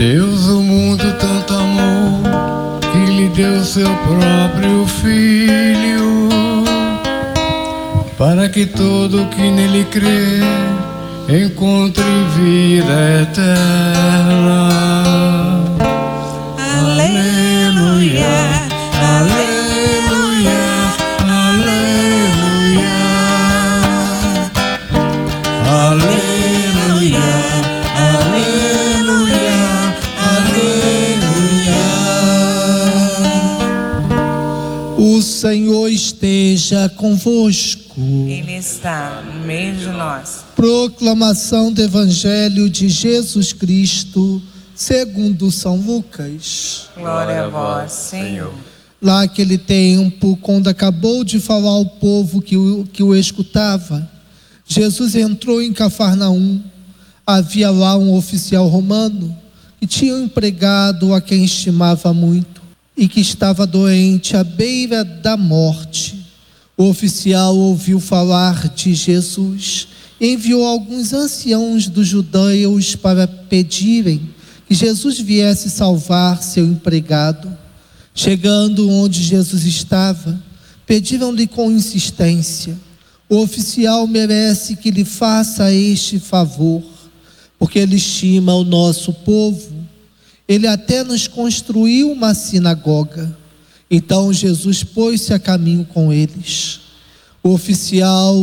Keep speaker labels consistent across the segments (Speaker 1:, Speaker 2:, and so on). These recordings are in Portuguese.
Speaker 1: Deus o mundo tanto amou que lhe deu seu próprio filho, para que todo que nele crê encontre vida eterna.
Speaker 2: Amém. Esteja convosco.
Speaker 3: Ele está no meio de nós.
Speaker 2: Proclamação do Evangelho de Jesus Cristo, segundo São Lucas.
Speaker 3: Glória a vós, Senhor.
Speaker 2: Naquele tempo, quando acabou de falar ao povo que o, que o escutava, Jesus entrou em Cafarnaum. Havia lá um oficial romano que tinha um empregado a quem estimava muito e que estava doente à beira da morte. O oficial ouviu falar de Jesus enviou alguns anciãos dos judeus para pedirem que Jesus viesse salvar seu empregado. Chegando onde Jesus estava, pediram-lhe com insistência: O oficial merece que lhe faça este favor, porque ele estima o nosso povo. Ele até nos construiu uma sinagoga. Então Jesus pôs-se a caminho com eles. O oficial,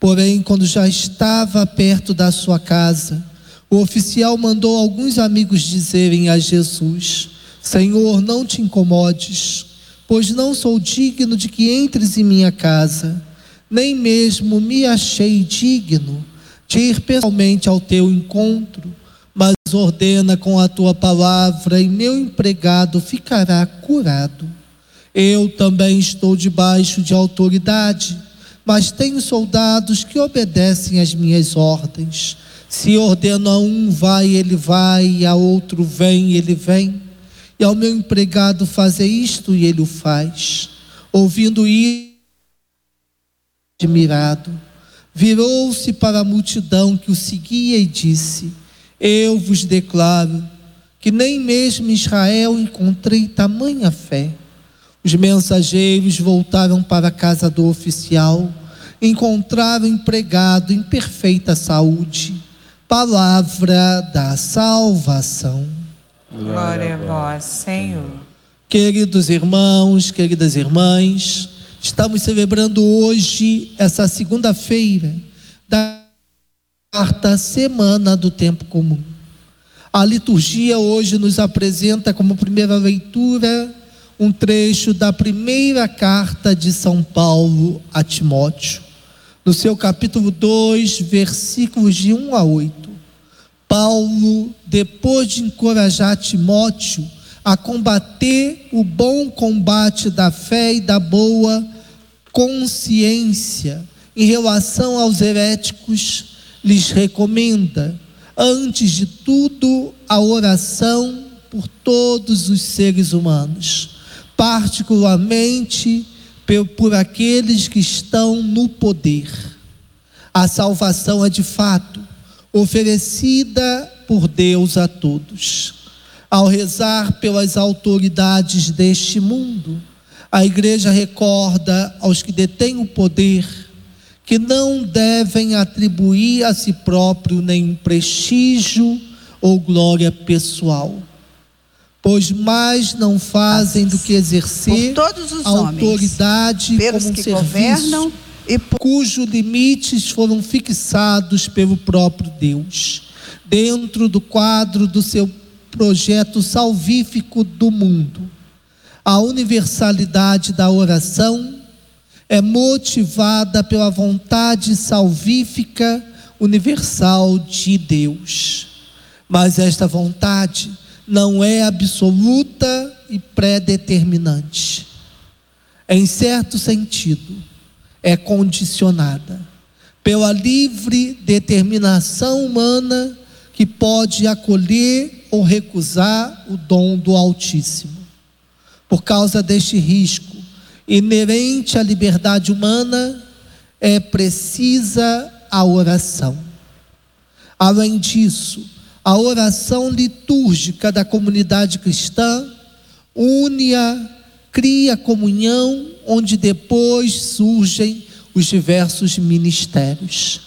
Speaker 2: porém, quando já estava perto da sua casa, o oficial mandou alguns amigos dizerem a Jesus: Senhor, não te incomodes, pois não sou digno de que entres em minha casa, nem mesmo me achei digno de ir pessoalmente ao teu encontro, ordena com a tua palavra e meu empregado ficará curado. Eu também estou debaixo de autoridade, mas tenho soldados que obedecem às minhas ordens. Se ordeno a um, vai, ele vai, a outro, vem, ele vem. E ao meu empregado fazer isto, e ele o faz. Ouvindo isso, admirado, virou-se para a multidão que o seguia e disse: Eu vos declaro que nem mesmo em Israel encontrei tamanha fé. Os mensageiros voltaram para a casa do oficial, encontraram o empregado em perfeita saúde. Palavra da salvação.
Speaker 3: Glória a vós, Senhor.
Speaker 2: Queridos irmãos, queridas irmãs, estamos celebrando hoje, essa segunda-feira, da quarta semana do tempo comum. A liturgia hoje nos apresenta como primeira leitura um trecho da primeira carta de São Paulo a Timóteo, no seu capítulo 2, versículos de 1 a 8. Paulo, depois de encorajar Timóteo a combater o bom combate da fé e da boa consciência em relação aos heréticos, lhes recomenda, antes de tudo, a oração por todos os seres humanos, particularmente por aqueles que estão no poder. A salvação é de fato oferecida por Deus a todos. Ao rezar pelas autoridades deste mundo, a igreja recorda aos que detêm o poder que não devem atribuir a si próprio nenhum prestígio ou glória pessoal, pois mais não fazem do que exercer a
Speaker 4: homens,
Speaker 2: autoridade
Speaker 4: pelos
Speaker 2: como um
Speaker 4: que
Speaker 2: serviço
Speaker 4: governam e por
Speaker 2: cujos limites foram fixados pelo próprio Deus, dentro do quadro do seu projeto salvífico do mundo. A universalidade da oração é motivada pela vontade salvífica universal de Deus. Mas esta vontade não é absoluta e predeterminante. Em certo sentido, é condicionada pela livre determinação humana que pode acolher ou recusar o dom do Altíssimo. Por causa deste risco inerente à liberdade humana, é precisa a oração. Além disso, a oração litúrgica da comunidade cristã une-a, cria comunhão, onde depois surgem os diversos ministérios.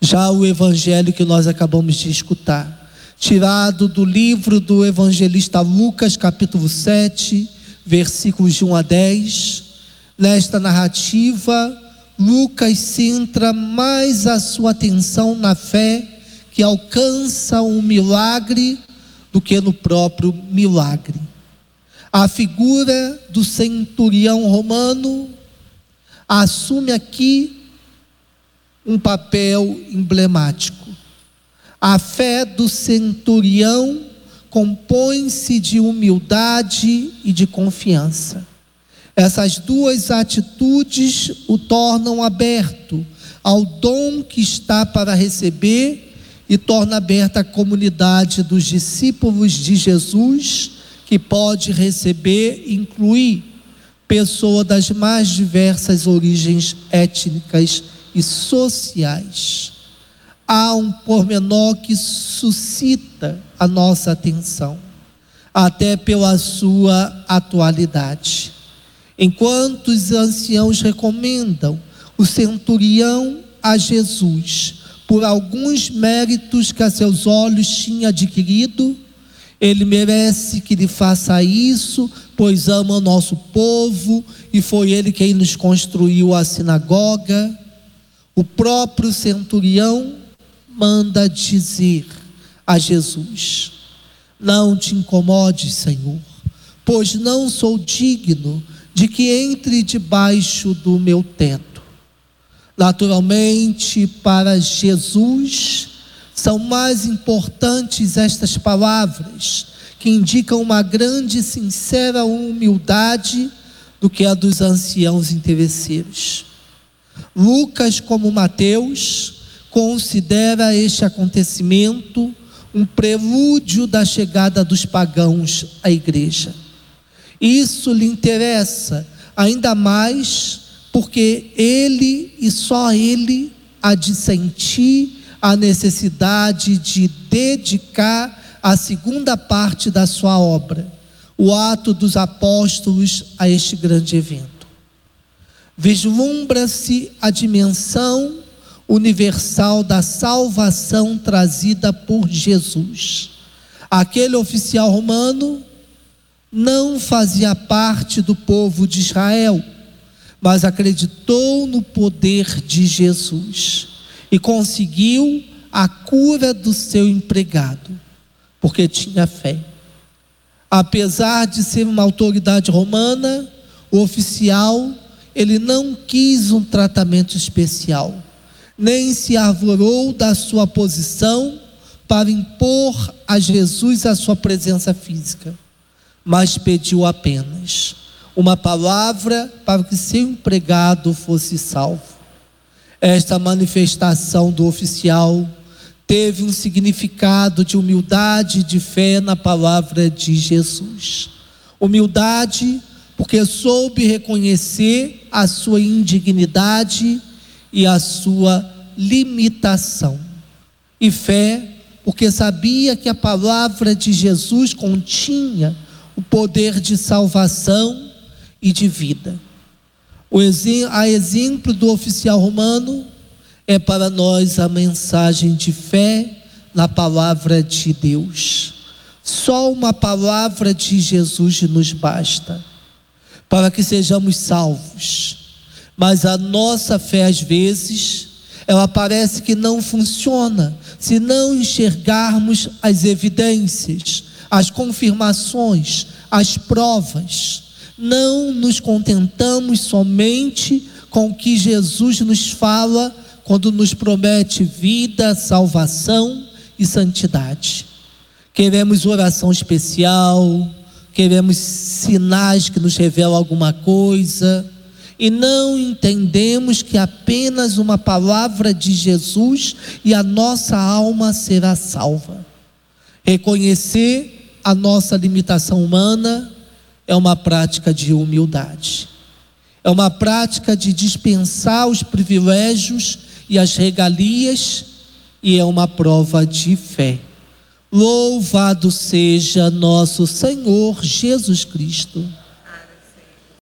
Speaker 2: Já o evangelho que nós acabamos de escutar, tirado do livro do evangelista Lucas, capítulo 7, versículos de 1 a 10, nesta narrativa, Lucas centra mais a sua atenção na fé que alcança um milagre do que no próprio milagre. A figura do centurião romano assume aqui um papel emblemático. A fé do centurião compõe-se de humildade e de confiança. Essas duas atitudes o tornam aberto ao dom que está para receber e torna aberta a comunidade dos discípulos de Jesus, que pode receber incluir pessoas das mais diversas origens étnicas e sociais. Há um pormenor que suscita a nossa atenção, até pela sua atualidade. Enquanto os anciãos recomendam o centurião a Jesus por alguns méritos que a seus olhos tinha adquirido, ele merece que lhe faça isso, pois ama o nosso povo e foi ele quem nos construiu a sinagoga. O próprio centurião manda dizer a Jesus: Não te incomodes, Senhor, pois não sou digno de que entre debaixo do meu teto. Naturalmente, para Jesus, são mais importantes estas palavras, que indicam uma grande e sincera humildade do que a dos anciãos interesseiros. Lucas, como Mateus, considera este acontecimento um prelúdio da chegada dos pagãos à igreja. Isso lhe interessa ainda mais porque ele e só ele há de sentir a necessidade de dedicar a segunda parte da sua obra, o ato dos apóstolos, a este grande evento. Vislumbra-se a dimensão universal da salvação trazida por Jesus. Aquele oficial romano não fazia parte do povo de Israel, mas acreditou no poder de Jesus e conseguiu a cura do seu empregado, porque tinha fé. Apesar de ser uma autoridade romana, o oficial, ele não quis um tratamento especial, nem se arvorou da sua posição para impor a Jesus a sua presença física mas pediu apenas uma palavra para que seu empregado fosse salvo. Esta manifestação do oficial teve um significado de humildade e de fé na palavra de Jesus. Humildade, porque soube reconhecer a sua indignidade e a sua limitação. E fé, porque sabia que a palavra de Jesus continha o poder de salvação e de vida. O a exemplo do oficial romano, é para nós a mensagem de fé na palavra de Deus. Só uma palavra de Jesus nos basta para que sejamos salvos. Mas a nossa fé, às vezes, ela parece que não funciona se não enxergarmos as evidências, as confirmações, as provas. Não nos contentamos somente com o que Jesus nos fala quando nos promete vida, salvação e santidade. Queremos oração especial, queremos sinais que nos revelam alguma coisa, e não entendemos que apenas uma palavra de Jesus e a nossa alma será salva. Reconhecer a nossa limitação humana é uma prática de humildade. É uma prática de dispensar os privilégios e as regalias e é uma prova de fé. Louvado seja nosso Senhor Jesus Cristo.